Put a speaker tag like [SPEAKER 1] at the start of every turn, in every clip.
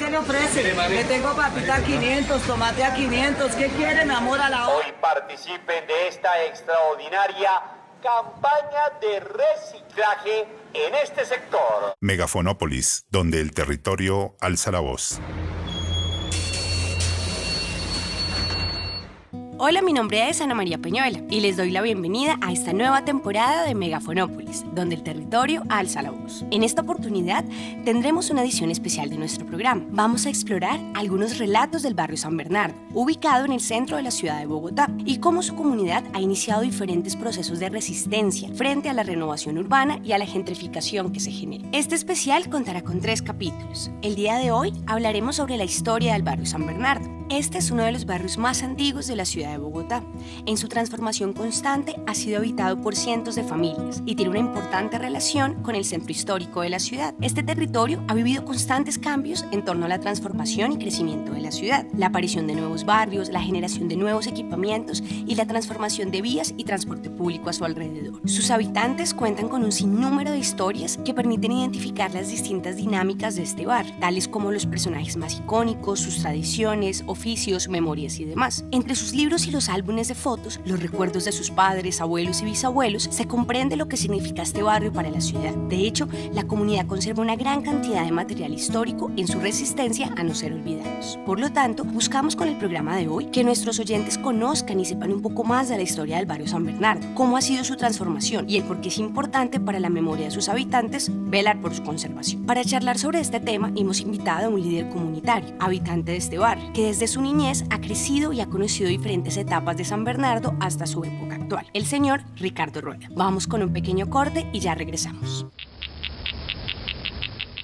[SPEAKER 1] se le ofrece? Le tengo papita a 500, tomate a 500. ¿Qué quiere, mi amor, a la hora?
[SPEAKER 2] Hoy participen de esta extraordinaria campaña de reciclaje en este sector.
[SPEAKER 3] Megafonópolis, donde el territorio alza la voz.
[SPEAKER 4] Hola, mi nombre es Ana María Peñuela y les doy la bienvenida a esta nueva temporada de Megafonópolis, donde el territorio alza la voz. En esta oportunidad tendremos una edición especial de nuestro programa. Vamos a explorar algunos relatos del barrio San Bernardo, ubicado en el centro de la ciudad de Bogotá, y cómo su comunidad ha iniciado diferentes procesos de resistencia frente a la renovación urbana y a la gentrificación que se genera. Este especial contará con tres capítulos. El día de hoy hablaremos sobre la historia del barrio San Bernardo. Este es uno de los barrios más antiguos de la ciudad de Bogotá. En su transformación constante ha sido habitado por cientos de familias y tiene una importante relación con el centro histórico de la ciudad. Este territorio ha vivido constantes cambios en torno a la transformación y crecimiento de la ciudad, la aparición de nuevos barrios, la generación de nuevos equipamientos y la transformación de vías y transporte público a su alrededor. Sus habitantes cuentan con un sinnúmero de historias que permiten identificar las distintas dinámicas de este bar, tales como los personajes más icónicos, sus tradiciones, oficios, memorias y demás. Entre sus libros y los álbumes de fotos, los recuerdos de sus padres, abuelos y bisabuelos, se comprende lo que significa este barrio para la ciudad. De hecho, la comunidad conserva una gran cantidad de material histórico en su resistencia a no ser olvidados. Por lo tanto, buscamos con el programa de hoy que nuestros oyentes conozcan y sepan un poco más de la historia del barrio San Bernardo, cómo ha sido su transformación y el por qué es importante para la memoria de sus habitantes velar por su conservación. Para charlar sobre este tema, hemos invitado a un líder comunitario, habitante de este barrio, que desde su niñez ha crecido y ha conocido diferentes etapas de San Bernardo hasta su época actual, el señor Ricardo Rueda. Vamos con un pequeño corte y ya regresamos.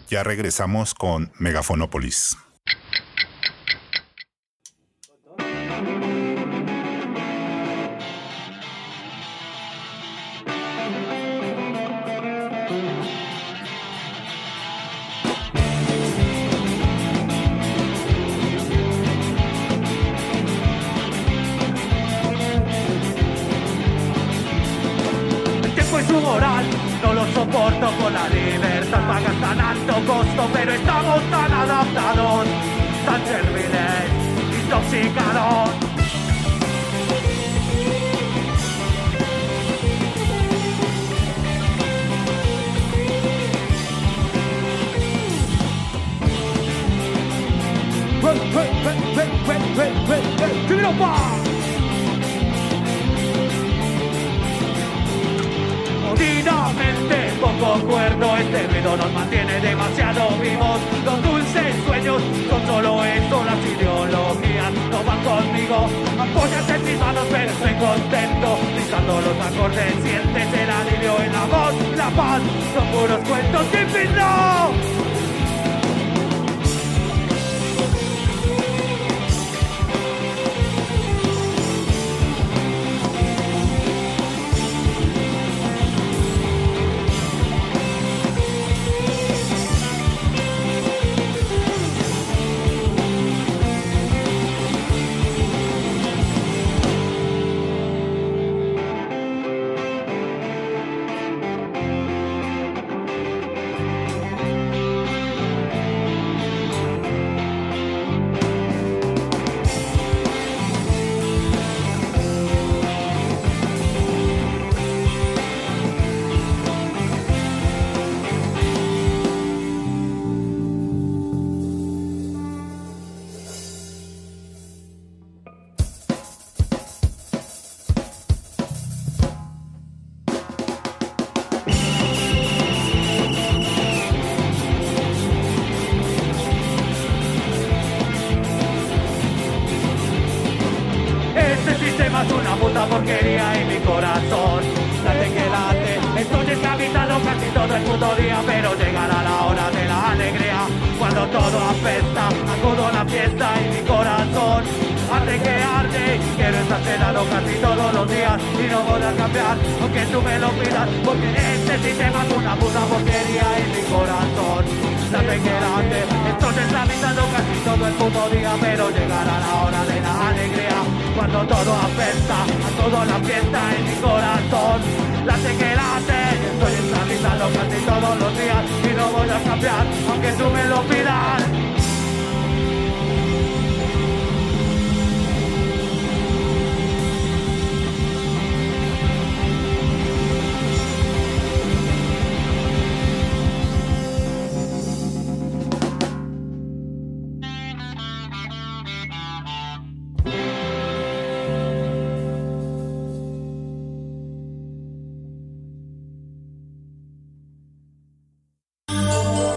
[SPEAKER 3] Ya regresamos con Megafonópolis.
[SPEAKER 5] Tan alto costo, pero estamos tan adaptados, tan serviles, intoxicados. ¡Give it up, Bob! Jodidamente poco cuerdo, este ruido nos mantiene demasiado vivos. Los dulces sueños son solo eso, las ideologías no van conmigo. Apoyas en mis manos, pero estoy contento. Pisando los acordes, sientes el alivio en la voz, la paz. Son puros cuentos Cenado casi todos los días y no voy a cambiar, aunque tú me lo pidas, porque este sistema es una puta porquería y mi corazón que late. Estoy esclavizado casi todo el puto día, pero llegará la hora de la alegría. Cuando todo apesta, a toda la fiesta en mi corazón. Que late, estoy esclavizado casi todos los días y no voy a cambiar, aunque tú me lo pidas.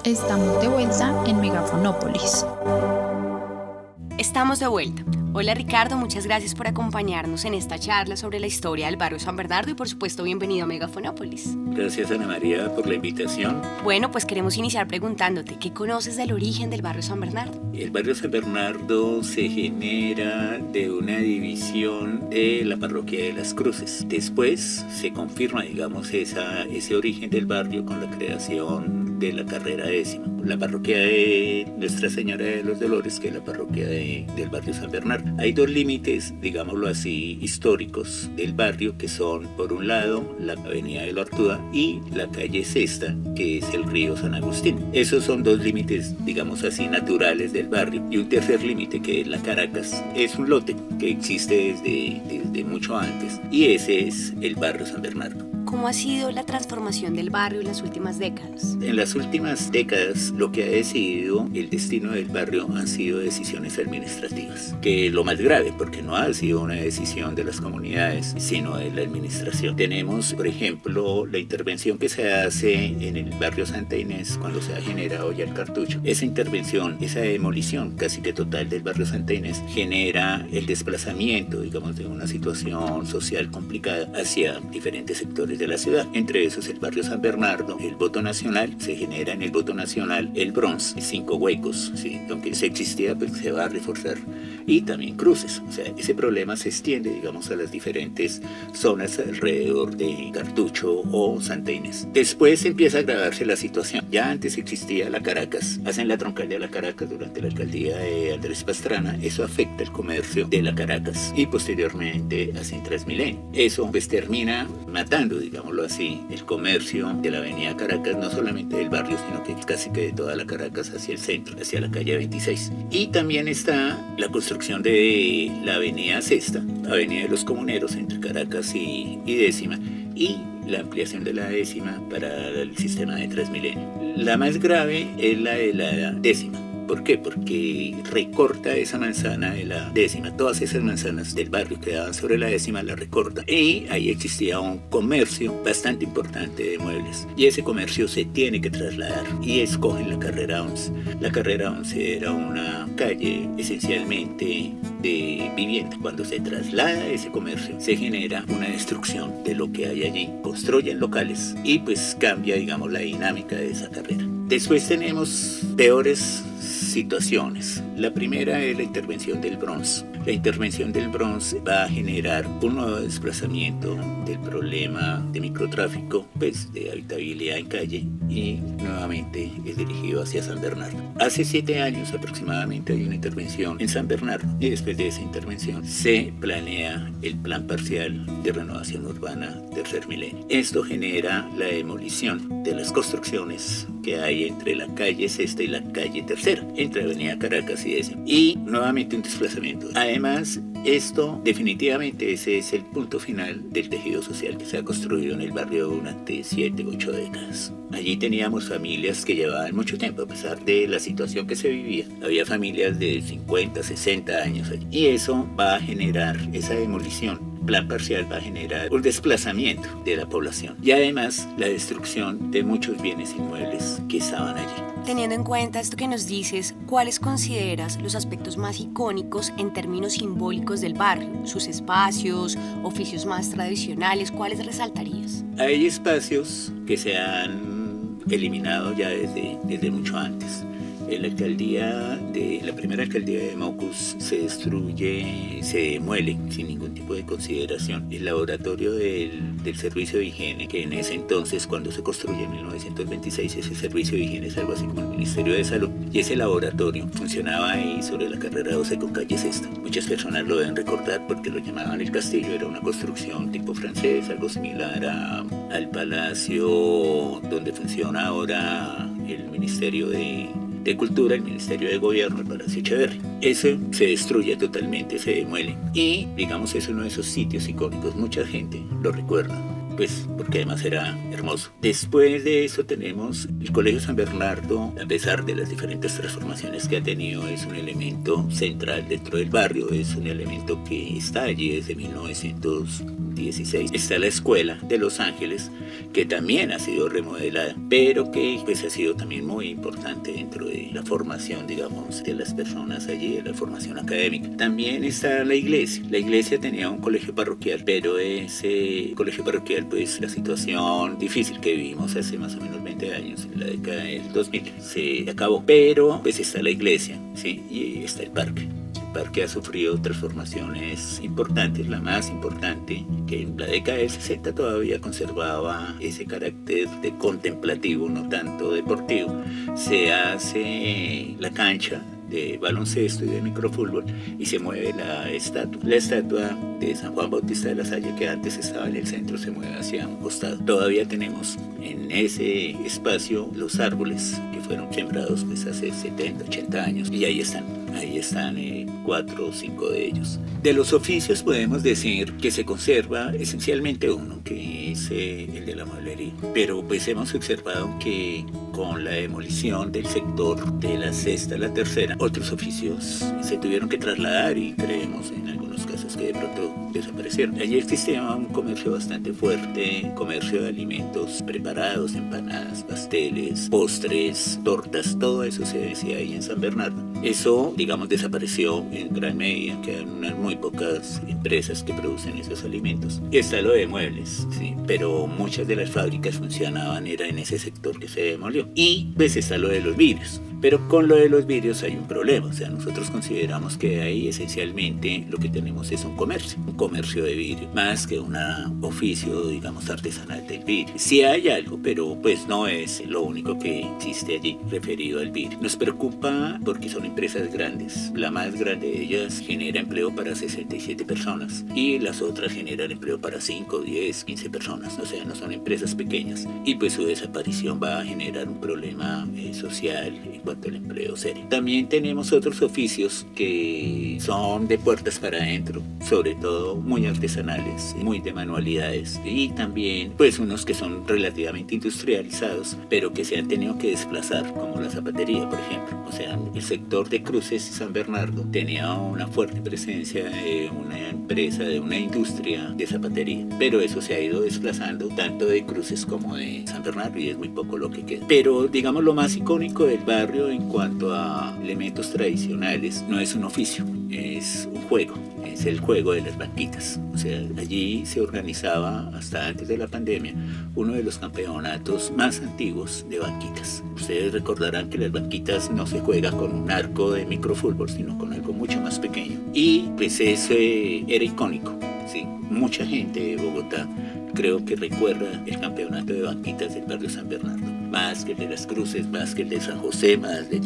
[SPEAKER 6] Estamos de vuelta en Megafonópolis.
[SPEAKER 4] Estamos de vuelta. Hola Ricardo, muchas gracias por acompañarnos en esta charla sobre la historia del barrio San Bernardo y por supuesto bienvenido a Megafonópolis.
[SPEAKER 7] Gracias Ana María por la invitación.
[SPEAKER 4] Bueno, pues queremos iniciar preguntándote, ¿qué conoces del origen del barrio San Bernardo?
[SPEAKER 7] El barrio San Bernardo se genera de una división de la parroquia de las Cruces. Después se confirma, digamos, esa, ese origen del barrio con la creación de la carrera décima. La parroquia de Nuestra Señora de los Dolores, que es la parroquia del barrio San Bernardo. Hay dos límites, digámoslo así, históricos del barrio, que son, por un lado, la avenida de la Artuda y la calle Cesta, que es el río San Agustín. Esos son dos límites, digamos así, naturales del barrio. Y un tercer límite, que es la Caracas, es un lote que existe desde, desde mucho antes. Y ese es el barrio San Bernardo.
[SPEAKER 4] ¿Cómo ha sido la transformación del barrio en las últimas décadas?
[SPEAKER 7] En las últimas décadas lo que ha decidido el destino del barrio han sido decisiones administrativas, que lo más grave porque no ha sido una decisión de las comunidades, sino de la administración. Tenemos, por ejemplo, la intervención que se hace en el barrio Santa Inés cuando se ha generado ya el cartucho. Esa intervención, esa demolición casi que total del barrio Santa Inés genera el desplazamiento, digamos, de una situación social complicada hacia diferentes sectores de la ciudad. Entre esos el barrio San Bernardo, el voto nacional, se genera en el voto nacional el bronce, cinco huecos, ¿sí? aunque se existía, pues se va a reforzar. Y también cruces, o sea, ese problema se extiende, digamos, a las diferentes zonas alrededor de Cartucho o Santa Inés. Después empieza a agravarse la situación. Ya antes existía la Caracas, hacen la troncal de la Caracas durante la alcaldía de Andrés Pastrana, eso afecta el comercio de la Caracas y posteriormente hacen Transmilenio. Eso pues termina matando, digámoslo así, el comercio de la avenida Caracas, no solamente del barrio, sino que casi que de toda la Caracas hacia el centro, hacia la calle 26. Y también está la construcción de la avenida Sexta, avenida de los comuneros entre Caracas y, y décima, y la ampliación de la décima para el sistema de Transmilenio. La más grave es la de la décima ¿Por qué? Porque recorta esa manzana de la décima. Todas esas manzanas del barrio que daban sobre la décima la recorta. Y ahí existía un comercio bastante importante de muebles. Y ese comercio se tiene que trasladar. Y escogen la carrera 11. La carrera 11 era una calle esencialmente de vivienda. Cuando se traslada ese comercio, se genera una destrucción de lo que hay allí. Construyen locales y pues cambia, digamos, la dinámica de esa carrera. Después tenemos peores situaciones. La primera es la intervención del bronce. La intervención del bronce va a generar un nuevo desplazamiento del problema de microtráfico, pues de habitabilidad en calle y nuevamente es dirigido hacia San Bernardo. Hace siete años aproximadamente hay una intervención en San Bernardo y después de esa intervención se planea el plan parcial de renovación urbana tercer milenio. Esto genera la demolición de las construcciones que hay entre la calle sexta y la calle tercera, entre Avenida Caracas y ese. Y nuevamente un desplazamiento. Además, esto definitivamente ese es el punto final del tejido social que se ha construido en el barrio durante 7, 8 décadas. Allí teníamos familias que llevaban mucho tiempo a pesar de la situación que se vivía. Había familias de 50, 60 años allí. Y eso va a generar esa demolición plan parcial va a generar un desplazamiento de la población y además la destrucción de muchos bienes inmuebles que estaban allí.
[SPEAKER 4] Teniendo en cuenta esto que nos dices, ¿cuáles consideras los aspectos más icónicos en términos simbólicos del barrio? Sus espacios, oficios más tradicionales, ¿cuáles resaltarías?
[SPEAKER 7] Hay espacios que se han eliminado ya desde, desde mucho antes la alcaldía la primera alcaldía de Maucus se destruye, se demuele sin ningún tipo de consideración. El laboratorio del, del, servicio de higiene, que en ese entonces, cuando se construye en 1926, ese servicio de higiene es algo así como el Ministerio de Salud, y ese laboratorio funcionaba ahí sobre la carrera 12 con calle Sexta. Muchas personas lo deben recordar porque lo llamaban el castillo, era una construcción tipo francés, algo similar a, al palacio donde funciona ahora el Ministerio de de Cultura, el Ministerio de Gobierno, Palacio Echeverri. Ese se destruye totalmente, se demuele. Y, digamos, es uno de esos sitios icónicos. Mucha gente lo recuerda pues porque además era hermoso. Después de eso tenemos el Colegio San Bernardo, a pesar de las diferentes transformaciones que ha tenido, es un elemento central dentro del barrio, es un elemento que está allí desde 1916. Está la Escuela de Los Ángeles, que también ha sido remodelada, pero que pues ha sido también muy importante dentro de la formación, digamos, de las personas allí, de la formación académica. También está la iglesia. La iglesia tenía un colegio parroquial, pero ese colegio parroquial, pues la situación difícil que vivimos hace más o menos 20 años, en la década del 2000, se acabó. Pero pues está la iglesia, ¿sí? Y está el parque. El parque ha sufrido transformaciones importantes, la más importante, que en la década del 60 todavía conservaba ese carácter de contemplativo, no tanto deportivo. Se hace la cancha de baloncesto y de microfútbol y se mueve la estatua. La estatua de San Juan Bautista de la Salle que antes estaba en el centro se mueve hacia un costado. Todavía tenemos en ese espacio los árboles que fueron sembrados pues hace 70, 80 años y ahí están. Ahí están eh, cuatro o cinco de ellos. De los oficios podemos decir que se conserva esencialmente uno, que es eh, el de la mueblería. Pero pues hemos observado que con la demolición del sector de la sexta a la tercera, otros oficios se tuvieron que trasladar y creemos en algunos casos que de pronto desaparecieron. Allí existía un comercio bastante fuerte, comercio de alimentos preparados, empanadas, pasteles, postres, tortas, todo eso se decía ahí en San Bernardo. Eso, digamos, desapareció en gran medida, quedan unas muy pocas empresas que producen esos alimentos. Y está lo de muebles, sí, pero muchas de las fábricas funcionaban, era en ese sector que se demolió. Y pues está lo de los vidrios. Pero con lo de los vidrios hay un problema, o sea, nosotros consideramos que ahí esencialmente lo que tenemos es un comercio, un comercio de vidrio, más que un oficio, digamos, artesanal del vidrio. Sí hay algo, pero pues no es lo único que existe allí referido al vidrio. Nos preocupa porque son empresas grandes. La más grande de ellas genera empleo para 67 personas y las otras generan empleo para 5, 10, 15 personas, o sea, no son empresas pequeñas. Y pues su desaparición va a generar un problema eh, social cuanto al empleo serio. También tenemos otros oficios que son de puertas para adentro, sobre todo muy artesanales, muy de manualidades y también pues unos que son relativamente industrializados, pero que se han tenido que desplazar, como la zapatería, por ejemplo. O sea, el sector de Cruces San Bernardo tenía una fuerte presencia de una empresa, de una industria de zapatería, pero eso se ha ido desplazando tanto de Cruces como de San Bernardo y es muy poco lo que queda. Pero digamos lo más icónico del barrio en cuanto a elementos tradicionales no es un oficio, es un juego, es el juego de las banquitas. O sea, allí se organizaba hasta antes de la pandemia uno de los campeonatos más antiguos de banquitas. Ustedes recordarán que las banquitas no se juega con un arco de microfútbol, sino con algo mucho más pequeño. Y pues eso era icónico, sí. Mucha gente de Bogotá creo que recuerda el campeonato de banquitas del barrio San Bernardo, más que el de las Cruces, más que el de San José, más de,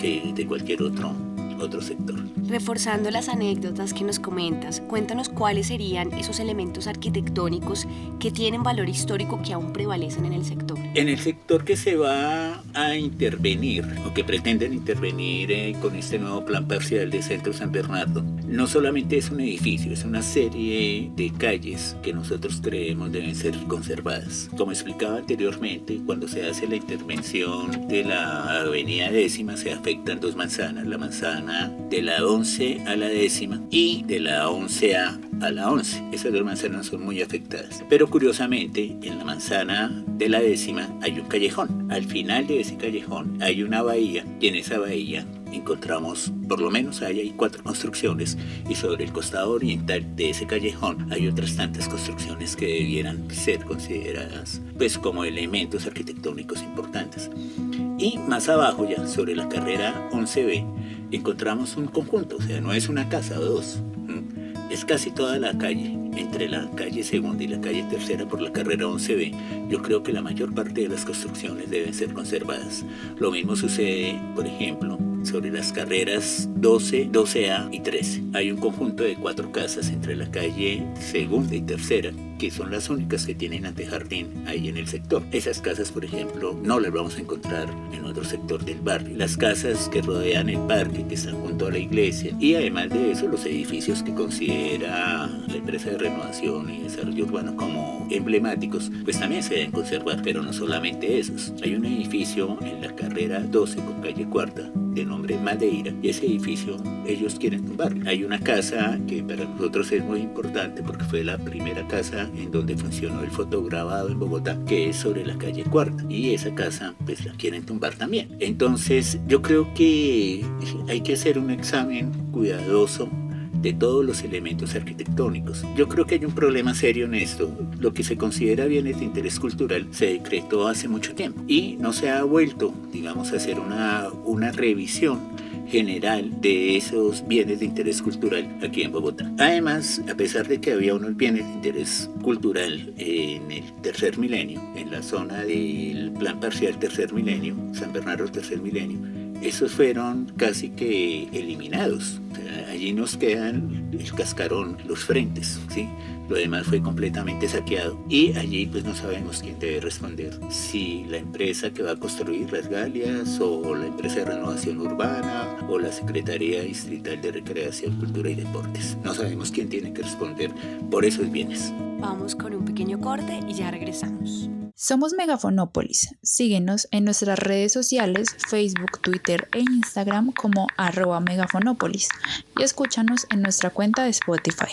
[SPEAKER 7] que de cualquier otro otro sector.
[SPEAKER 4] Reforzando las anécdotas que nos comentas, cuéntanos cuáles serían esos elementos arquitectónicos que tienen valor histórico que aún prevalecen en el sector.
[SPEAKER 7] En el sector que se va a intervenir o que pretenden intervenir eh, con este nuevo plan parcial de Centro San Bernardo, no solamente es un edificio, es una serie de calles que nosotros creemos deben ser conservadas. Como explicaba anteriormente, cuando se hace la intervención de la avenida décima se afectan dos manzanas, la manzana de la 11 a la décima y de la 11A a la 11. Esas dos manzanas son muy afectadas. Pero curiosamente, en la manzana de la décima hay un callejón. Al final de ese callejón hay una bahía y en esa bahía encontramos, por lo menos ahí hay cuatro construcciones y sobre el costado oriental de ese callejón hay otras tantas construcciones que debieran ser consideradas pues como elementos arquitectónicos importantes. Y más abajo ya, sobre la carrera 11B, encontramos un conjunto, o sea, no es una casa o dos, es casi toda la calle, entre la calle segunda y la calle tercera por la carrera 11B. Yo creo que la mayor parte de las construcciones deben ser conservadas. Lo mismo sucede, por ejemplo, sobre las carreras 12, 12A y 13. Hay un conjunto de cuatro casas entre la calle segunda y tercera que son las únicas que tienen antejardín ahí en el sector. Esas casas, por ejemplo, no las vamos a encontrar en otro sector del barrio. Las casas que rodean el parque, que están junto a la iglesia, y además de eso, los edificios que considera la empresa de renovación y desarrollo urbano como emblemáticos, pues también se deben conservar, pero no solamente esos. Hay un edificio en la carrera 12 con calle Cuarta de nombre Madeira y ese edificio ellos quieren tumbar. Hay una casa que para nosotros es muy importante porque fue la primera casa en donde funcionó el fotograbado en Bogotá, que es sobre la calle Cuarta y esa casa pues la quieren tumbar también. Entonces yo creo que hay que hacer un examen cuidadoso de todos los elementos arquitectónicos. Yo creo que hay un problema serio en esto. Lo que se considera bienes de interés cultural se decretó hace mucho tiempo y no se ha vuelto, digamos, a hacer una, una revisión general de esos bienes de interés cultural aquí en Bogotá. Además, a pesar de que había unos bienes de interés cultural en el tercer milenio, en la zona del plan parcial tercer milenio, San Bernardo tercer milenio, esos fueron casi que eliminados. allí nos quedan el cascarón, los frentes, ¿sí? Lo demás fue completamente saqueado y allí pues no sabemos quién debe responder. Si la empresa que va a construir las Galias o la empresa de renovación urbana o la Secretaría Distrital de Recreación, Cultura y Deportes. No sabemos quién tiene que responder por esos bienes.
[SPEAKER 4] Vamos con un pequeño corte y ya regresamos.
[SPEAKER 6] Somos Megafonópolis. Síguenos en nuestras redes sociales, Facebook, Twitter e Instagram como arroba megafonópolis y escúchanos en nuestra cuenta de Spotify.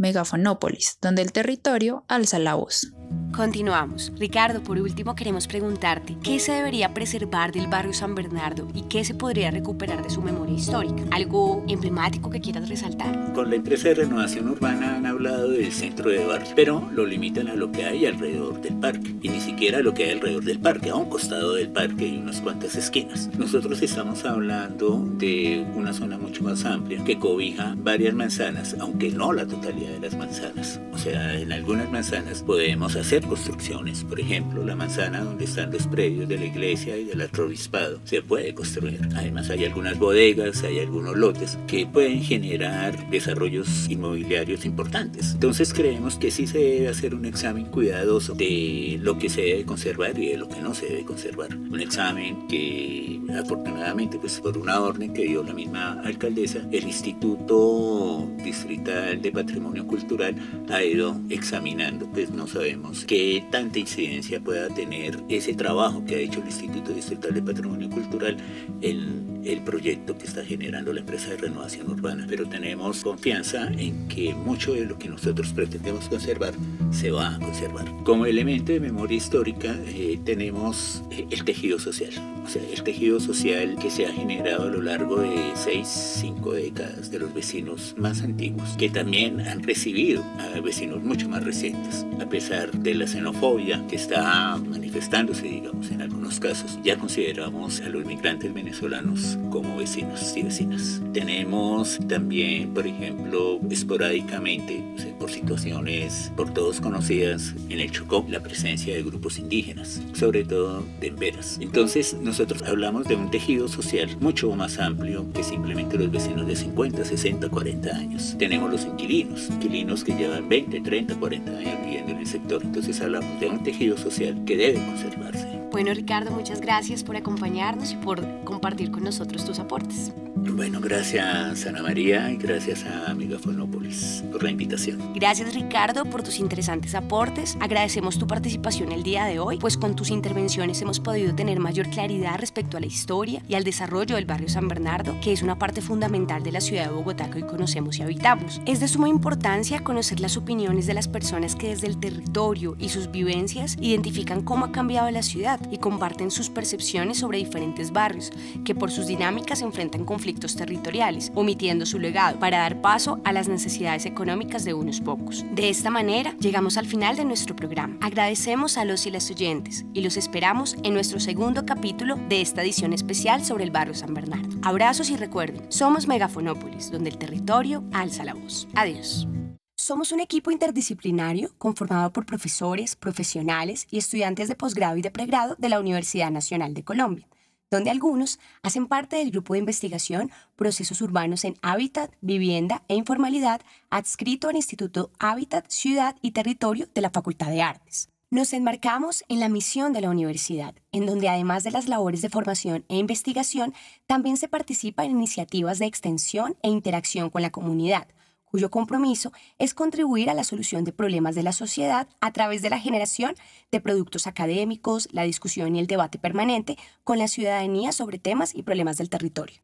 [SPEAKER 6] Megafonópolis, donde el territorio alza la voz.
[SPEAKER 4] Continuamos. Ricardo, por último queremos preguntarte, ¿qué se debería preservar del barrio San Bernardo y qué se podría recuperar de su memoria histórica? ¿Algo emblemático que quieras resaltar?
[SPEAKER 7] Con la empresa de renovación urbana han hablado del centro de barrio, pero lo limitan a lo que hay alrededor del parque y ni siquiera a lo que hay alrededor del parque. A un costado del parque hay unas cuantas esquinas. Nosotros estamos hablando de una zona mucho más amplia que cobija varias manzanas, aunque no la totalidad de las manzanas. O sea, en algunas manzanas podemos hacer construcciones. Por ejemplo, la manzana donde están los predios de la iglesia y del arzobispado se puede construir. Además, hay algunas bodegas, hay algunos lotes que pueden generar desarrollos inmobiliarios importantes. Entonces, creemos que sí se debe hacer un examen cuidadoso de lo que se debe conservar y de lo que no se debe conservar. Un examen que, afortunadamente, pues por una orden que dio la misma alcaldesa, el Instituto Distrital de Patrimonio Cultural ha ido examinando. Pues no sabemos qué tanta incidencia pueda tener ese trabajo que ha hecho el Instituto Distrital de Patrimonio Cultural en el proyecto que está generando la empresa de renovación urbana. Pero tenemos confianza en que mucho de lo que nosotros pretendemos conservar se va a conservar. Como elemento de memoria histórica eh, tenemos eh, el tejido social, o sea, el tejido social que se ha generado a lo largo de seis, cinco décadas de los vecinos más antiguos, que también han recibido a vecinos mucho más recientes, a pesar de la xenofobia que está manifestándose, digamos, en algunos casos. Ya consideramos a los migrantes venezolanos como vecinos y vecinas. Tenemos también, por ejemplo, esporádicamente, por situaciones por todos conocidas en el Chocó, la presencia de grupos indígenas, sobre todo de emberas. Entonces, nosotros hablamos de un tejido social mucho más amplio que simplemente los vecinos de 50, 60, 40 años. Tenemos los inquilinos, inquilinos que llevan 20, 30, 40 años viviendo en el sector. Entonces hablamos de un tejido social que debe conservarse.
[SPEAKER 4] Bueno, Ricardo, muchas gracias por acompañarnos y por compartir con nosotros tus aportes.
[SPEAKER 7] Bueno, gracias Ana María y gracias a Megafonópolis por la invitación.
[SPEAKER 4] Gracias Ricardo por tus interesantes aportes. Agradecemos tu participación el día de hoy, pues con tus intervenciones hemos podido tener mayor claridad respecto a la historia y al desarrollo del barrio San Bernardo, que es una parte fundamental de la ciudad de Bogotá que hoy conocemos y habitamos. Es de suma importancia conocer las opiniones de las personas que desde el territorio y sus vivencias identifican cómo ha cambiado la ciudad y comparten sus percepciones sobre diferentes barrios que por sus dinámicas enfrentan conflictos territoriales, omitiendo su legado para dar paso a las necesidades económicas de unos pocos. De esta manera, llegamos al final de nuestro programa. Agradecemos a los y las oyentes y los esperamos en nuestro segundo capítulo de esta edición especial sobre el barrio San Bernardo. Abrazos y recuerden, somos Megafonópolis, donde el territorio alza la voz. Adiós. Somos un equipo interdisciplinario conformado por profesores, profesionales y estudiantes de posgrado y de pregrado de la Universidad Nacional de Colombia donde algunos hacen parte del grupo de investigación Procesos Urbanos en Hábitat, Vivienda e Informalidad adscrito al Instituto Hábitat, Ciudad y Territorio de la Facultad de Artes. Nos enmarcamos en la misión de la universidad, en donde además de las labores de formación e investigación, también se participa en iniciativas de extensión e interacción con la comunidad, cuyo compromiso es contribuir a la solución de problemas de la sociedad a través de la generación de productos académicos, la discusión y el debate permanente con la ciudadanía sobre temas y problemas del territorio.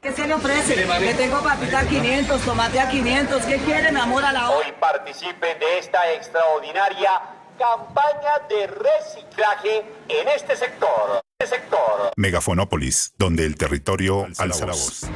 [SPEAKER 1] ¿Qué se le ofrece? Le tengo papita a 500, tomate a 500. ¿Qué quieren, amor a la hora?
[SPEAKER 2] Hoy participen de esta extraordinaria campaña de reciclaje en este sector. Este sector.
[SPEAKER 3] Megafonópolis, donde el territorio alza la voz.